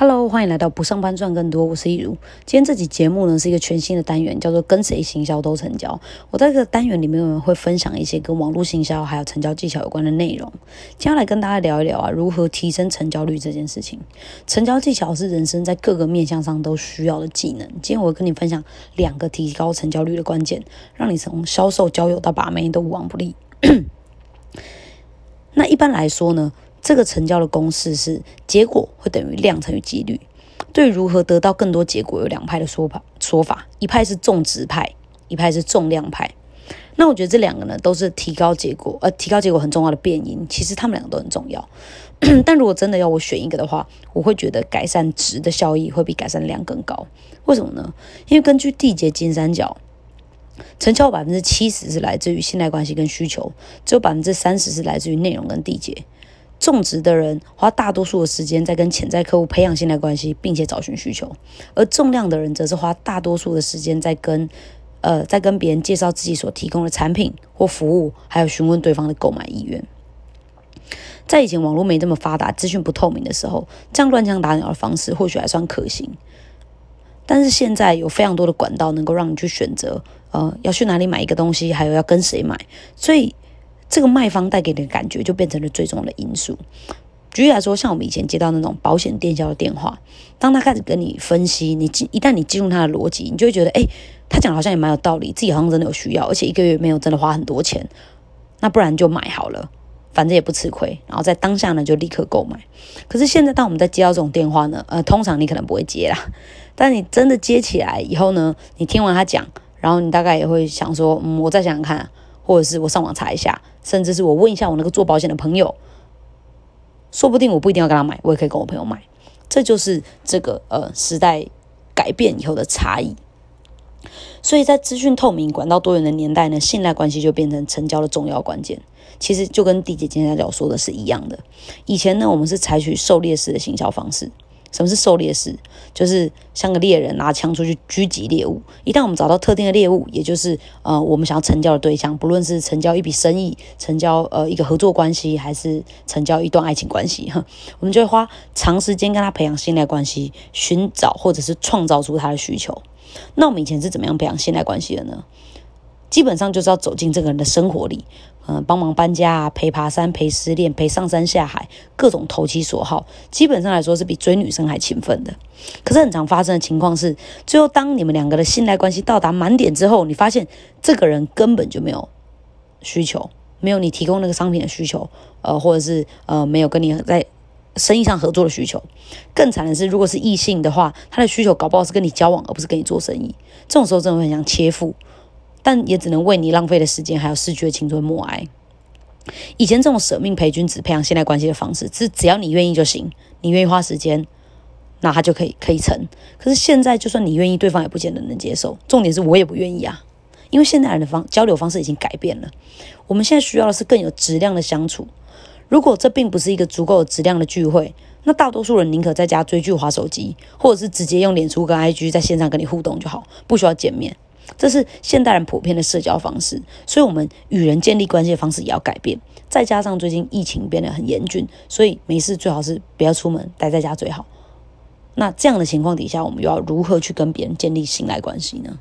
Hello，欢迎来到不上班赚更多，我是一如。今天这集节目呢是一个全新的单元，叫做跟谁行销都成交。我在这个单元里面会分享一些跟网络行销还有成交技巧有关的内容。接下来跟大家聊一聊啊，如何提升成交率这件事情。成交技巧是人生在各个面向上都需要的技能。今天我会跟你分享两个提高成交率的关键，让你从销售、交友到把妹都无往不利。那一般来说呢？这个成交的公式是结果会等于量乘以几率。对如何得到更多结果，有两派的说法。说法一派是重值派，一派是重量派。那我觉得这两个呢，都是提高结果，呃，提高结果很重要的变因。其实他们两个都很重要。但如果真的要我选一个的话，我会觉得改善值的效益会比改善量更高。为什么呢？因为根据缔结金三角，成交百分之七十是来自于信赖关系跟需求，只有百分之三十是来自于内容跟缔结。种植的人花大多数的时间在跟潜在客户培养信赖关系，并且找寻需求；而重量的人则是花大多数的时间在跟呃在跟别人介绍自己所提供的产品或服务，还有询问对方的购买意愿。在以前网络没这么发达、资讯不透明的时候，这样乱枪打鸟的方式或许还算可行。但是现在有非常多的管道能够让你去选择，呃，要去哪里买一个东西，还有要跟谁买，所以。这个卖方带给你的感觉就变成了最重要的因素。举例来说，像我们以前接到那种保险电销的电话，当他开始跟你分析，你一旦你进入他的逻辑，你就会觉得，哎，他讲好像也蛮有道理，自己好像真的有需要，而且一个月没有真的花很多钱，那不然就买好了，反正也不吃亏。然后在当下呢，就立刻购买。可是现在，当我们在接到这种电话呢，呃，通常你可能不会接啦，但你真的接起来以后呢，你听完他讲，然后你大概也会想说，嗯，我再想想看。或者是我上网查一下，甚至是我问一下我那个做保险的朋友，说不定我不一定要跟他买，我也可以跟我朋友买。这就是这个呃时代改变以后的差异。所以在资讯透明、管道多元的年代呢，信赖关系就变成成交的重要关键。其实就跟地姐今天要说的是一样的。以前呢，我们是采取狩猎式的行销方式。什么是狩猎式？就是像个猎人拿枪出去狙击猎物。一旦我们找到特定的猎物，也就是呃我们想要成交的对象，不论是成交一笔生意、成交呃一个合作关系，还是成交一段爱情关系，哈，我们就会花长时间跟他培养信赖关系，寻找或者是创造出他的需求。那我们以前是怎么样培养信赖关系的呢？基本上就是要走进这个人的生活里，嗯，帮忙搬家啊，陪爬山，陪失恋，陪上山下海，各种投其所好。基本上来说是比追女生还勤奋的。可是很常发生的情况是，最后当你们两个的信赖关系到达满点之后，你发现这个人根本就没有需求，没有你提供那个商品的需求，呃，或者是呃没有跟你在生意上合作的需求。更惨的是，如果是异性的话，他的需求搞不好是跟你交往，而不是跟你做生意。这种时候真的很像切腹。但也只能为你浪费的时间，还有失去的青春默哀。以前这种舍命陪君子、培养现代关系的方式，是只要你愿意就行，你愿意花时间，那他就可以可以成。可是现在，就算你愿意，对方也不见得能接受。重点是我也不愿意啊，因为现代人的方交流方式已经改变了。我们现在需要的是更有质量的相处。如果这并不是一个足够有质量的聚会，那大多数人宁可在家追剧、划手机，或者是直接用脸书跟 IG 在线上跟你互动就好，不需要见面。这是现代人普遍的社交方式，所以我们与人建立关系的方式也要改变。再加上最近疫情变得很严峻，所以没事最好是不要出门，待在家最好。那这样的情况底下，我们又要如何去跟别人建立信赖关系呢？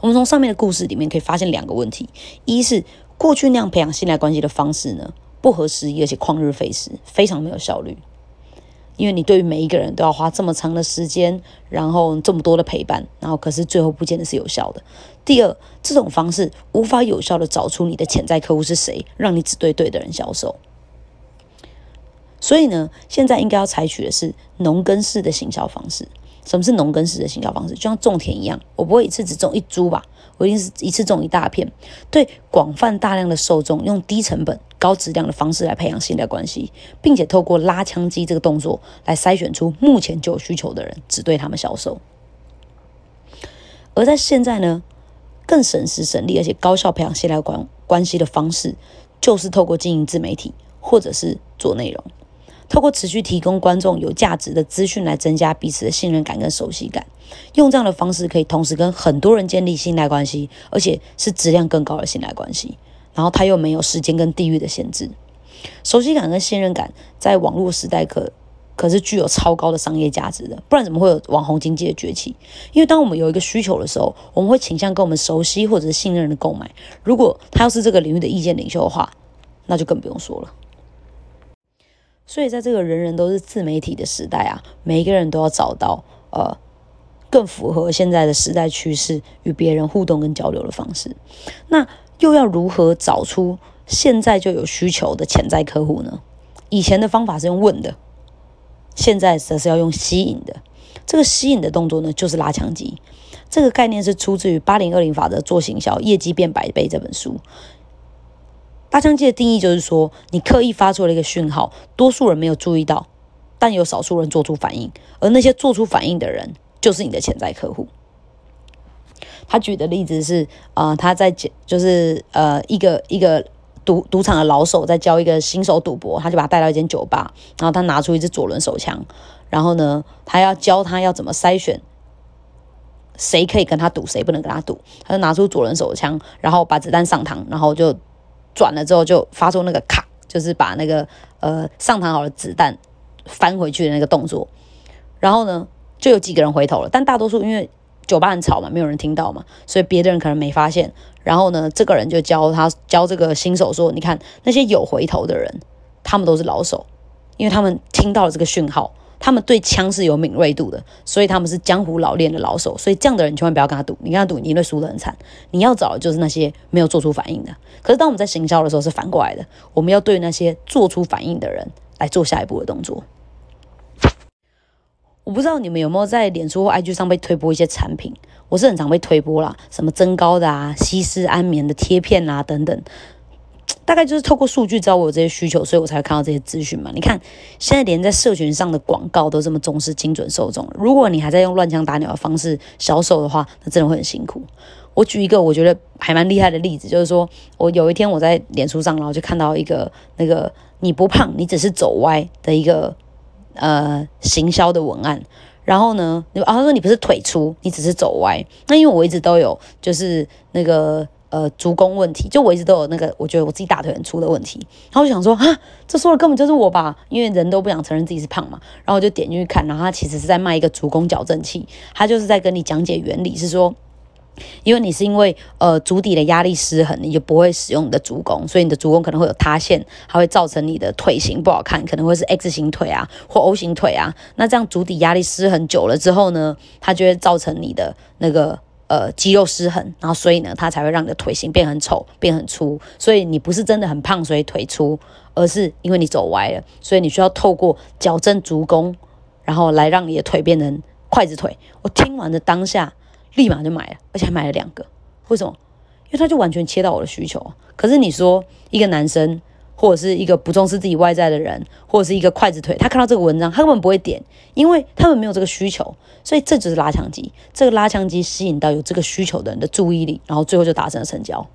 我们从上面的故事里面可以发现两个问题：一是过去那样培养信赖关系的方式呢，不合时宜，而且旷日费时，非常没有效率。因为你对于每一个人都要花这么长的时间，然后这么多的陪伴，然后可是最后不见得是有效的。第二，这种方式无法有效的找出你的潜在客户是谁，让你只对对的人销售。所以呢，现在应该要采取的是农耕式的行销方式。什么是农耕式的行销方式？就像种田一样，我不会一次只种一株吧，我一定是一次种一大片，对广泛大量的受众，用低成本、高质量的方式来培养信赖关系，并且透过拉枪机这个动作来筛选出目前就有需求的人，只对他们销售。而在现在呢，更省时省力而且高效培养信赖关关系的方式，就是透过经营自媒体或者是做内容。透过持续提供观众有价值的资讯来增加彼此的信任感跟熟悉感，用这样的方式可以同时跟很多人建立信赖关系，而且是质量更高的信赖关系。然后他又没有时间跟地域的限制，熟悉感跟信任感在网络时代可可是具有超高的商业价值的，不然怎么会有网红经济的崛起？因为当我们有一个需求的时候，我们会倾向跟我们熟悉或者是信任的购买。如果他要是这个领域的意见领袖的话，那就更不用说了。所以在这个人人都是自媒体的时代啊，每一个人都要找到呃更符合现在的时代趋势与别人互动跟交流的方式。那又要如何找出现在就有需求的潜在客户呢？以前的方法是用问的。现在则是要用吸引的，这个吸引的动作呢，就是拉墙机。这个概念是出自于《八零二零法则做行销，业绩变百倍》这本书。拉墙机的定义就是说，你刻意发出了一个讯号，多数人没有注意到，但有少数人做出反应，而那些做出反应的人，就是你的潜在客户。他举的例子是，啊，他在，就是呃，一个一个。赌赌场的老手在教一个新手赌博，他就把他带到一间酒吧，然后他拿出一支左轮手枪，然后呢，他要教他要怎么筛选谁可以跟他赌，谁不能跟他赌。他就拿出左轮手枪，然后把子弹上膛，然后就转了之后就发出那个卡，就是把那个呃上膛好的子弹翻回去的那个动作。然后呢，就有几个人回头了，但大多数因为酒吧很吵嘛，没有人听到嘛，所以别的人可能没发现。然后呢，这个人就教他教这个新手说：“你看那些有回头的人，他们都是老手，因为他们听到了这个讯号，他们对枪是有敏锐度的，所以他们是江湖老练的老手。所以这样的人千万不要跟他赌，你跟他赌，你会输得很惨。你要找的就是那些没有做出反应的。可是当我们在行销的时候是反过来的，我们要对那些做出反应的人来做下一步的动作。”我不知道你们有没有在脸书或 IG 上被推播一些产品，我是很常被推播啦，什么增高的啊、吸湿安眠的贴片啊等等，大概就是透过数据知道我有这些需求，所以我才会看到这些资讯嘛。你看，现在连在社群上的广告都这么重视精准受众，如果你还在用乱枪打鸟的方式销售的话，那真的会很辛苦。我举一个我觉得还蛮厉害的例子，就是说我有一天我在脸书上，然后就看到一个那个你不胖，你只是走歪的一个。呃，行销的文案，然后呢，啊，他说你不是腿粗，你只是走歪。那因为我一直都有就是那个呃足弓问题，就我一直都有那个，我觉得我自己大腿很粗的问题。然后我想说，啊，这说的根本就是我吧，因为人都不想承认自己是胖嘛。然后我就点进去看，然后他其实是在卖一个足弓矫正器，他就是在跟你讲解原理，是说。因为你是因为呃足底的压力失衡，你就不会使用你的足弓，所以你的足弓可能会有塌陷，还会造成你的腿型不好看，可能会是 X 型腿啊或 O 型腿啊。那这样足底压力失衡久了之后呢，它就会造成你的那个呃肌肉失衡，然后所以呢，它才会让你的腿型变很丑、变很粗。所以你不是真的很胖，所以腿粗，而是因为你走歪了，所以你需要透过矫正足弓，然后来让你的腿变成筷子腿。我听完的当下。立马就买了，而且还买了两个。为什么？因为他就完全切到我的需求。可是你说一个男生，或者是一个不重视自己外在的人，或者是一个筷子腿，他看到这个文章，他根本不会点，因为他们没有这个需求。所以这就是拉枪机，这个拉枪机吸引到有这个需求的人的注意力，然后最后就达成了成交。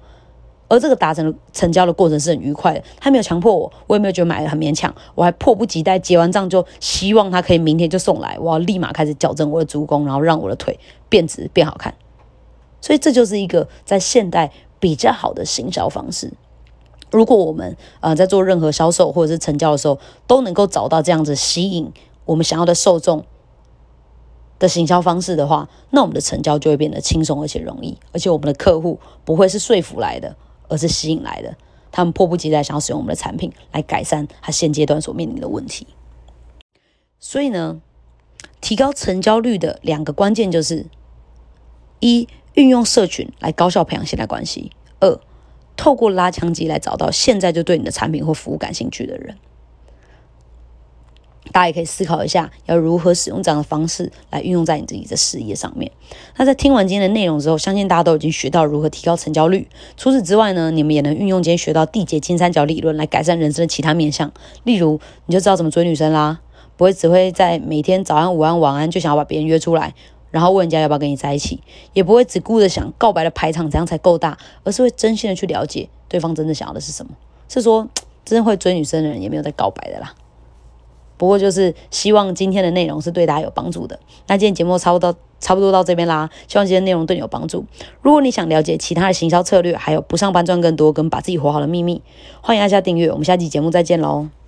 而这个达成成交的过程是很愉快的，他没有强迫我，我也没有觉得买的很勉强，我还迫不及待结完账就希望他可以明天就送来，我要立马开始矫正我的足弓，然后让我的腿变直变好看。所以这就是一个在现代比较好的行销方式。如果我们呃在做任何销售或者是成交的时候，都能够找到这样子吸引我们想要的受众的行销方式的话，那我们的成交就会变得轻松而且容易，而且我们的客户不会是说服来的。而是吸引来的，他们迫不及待想要使用我们的产品来改善他现阶段所面临的问题。所以呢，提高成交率的两个关键就是：一、运用社群来高效培养信赖关系；透过拉枪机来找到现在就对你的产品或服务感兴趣的人。大家也可以思考一下，要如何使用这样的方式来运用在你自己的事业上面。那在听完今天的内容之后，相信大家都已经学到如何提高成交率。除此之外呢，你们也能运用今天学到缔结金三角理论来改善人生的其他面向。例如，你就知道怎么追女生啦，不会只会在每天早安、午安、晚安就想要把别人约出来，然后问人家要不要跟你在一起，也不会只顾着想告白的排场怎样才够大，而是会真心的去了解对方真的想要的是什么。是说，真正会追女生的人也没有在告白的啦。不过就是希望今天的内容是对大家有帮助的。那今天节目差不多差不多到这边啦，希望今天内容对你有帮助。如果你想了解其他的行销策略，还有不上班赚更多跟把自己活好的秘密，欢迎按下订阅。我们下期节目再见喽。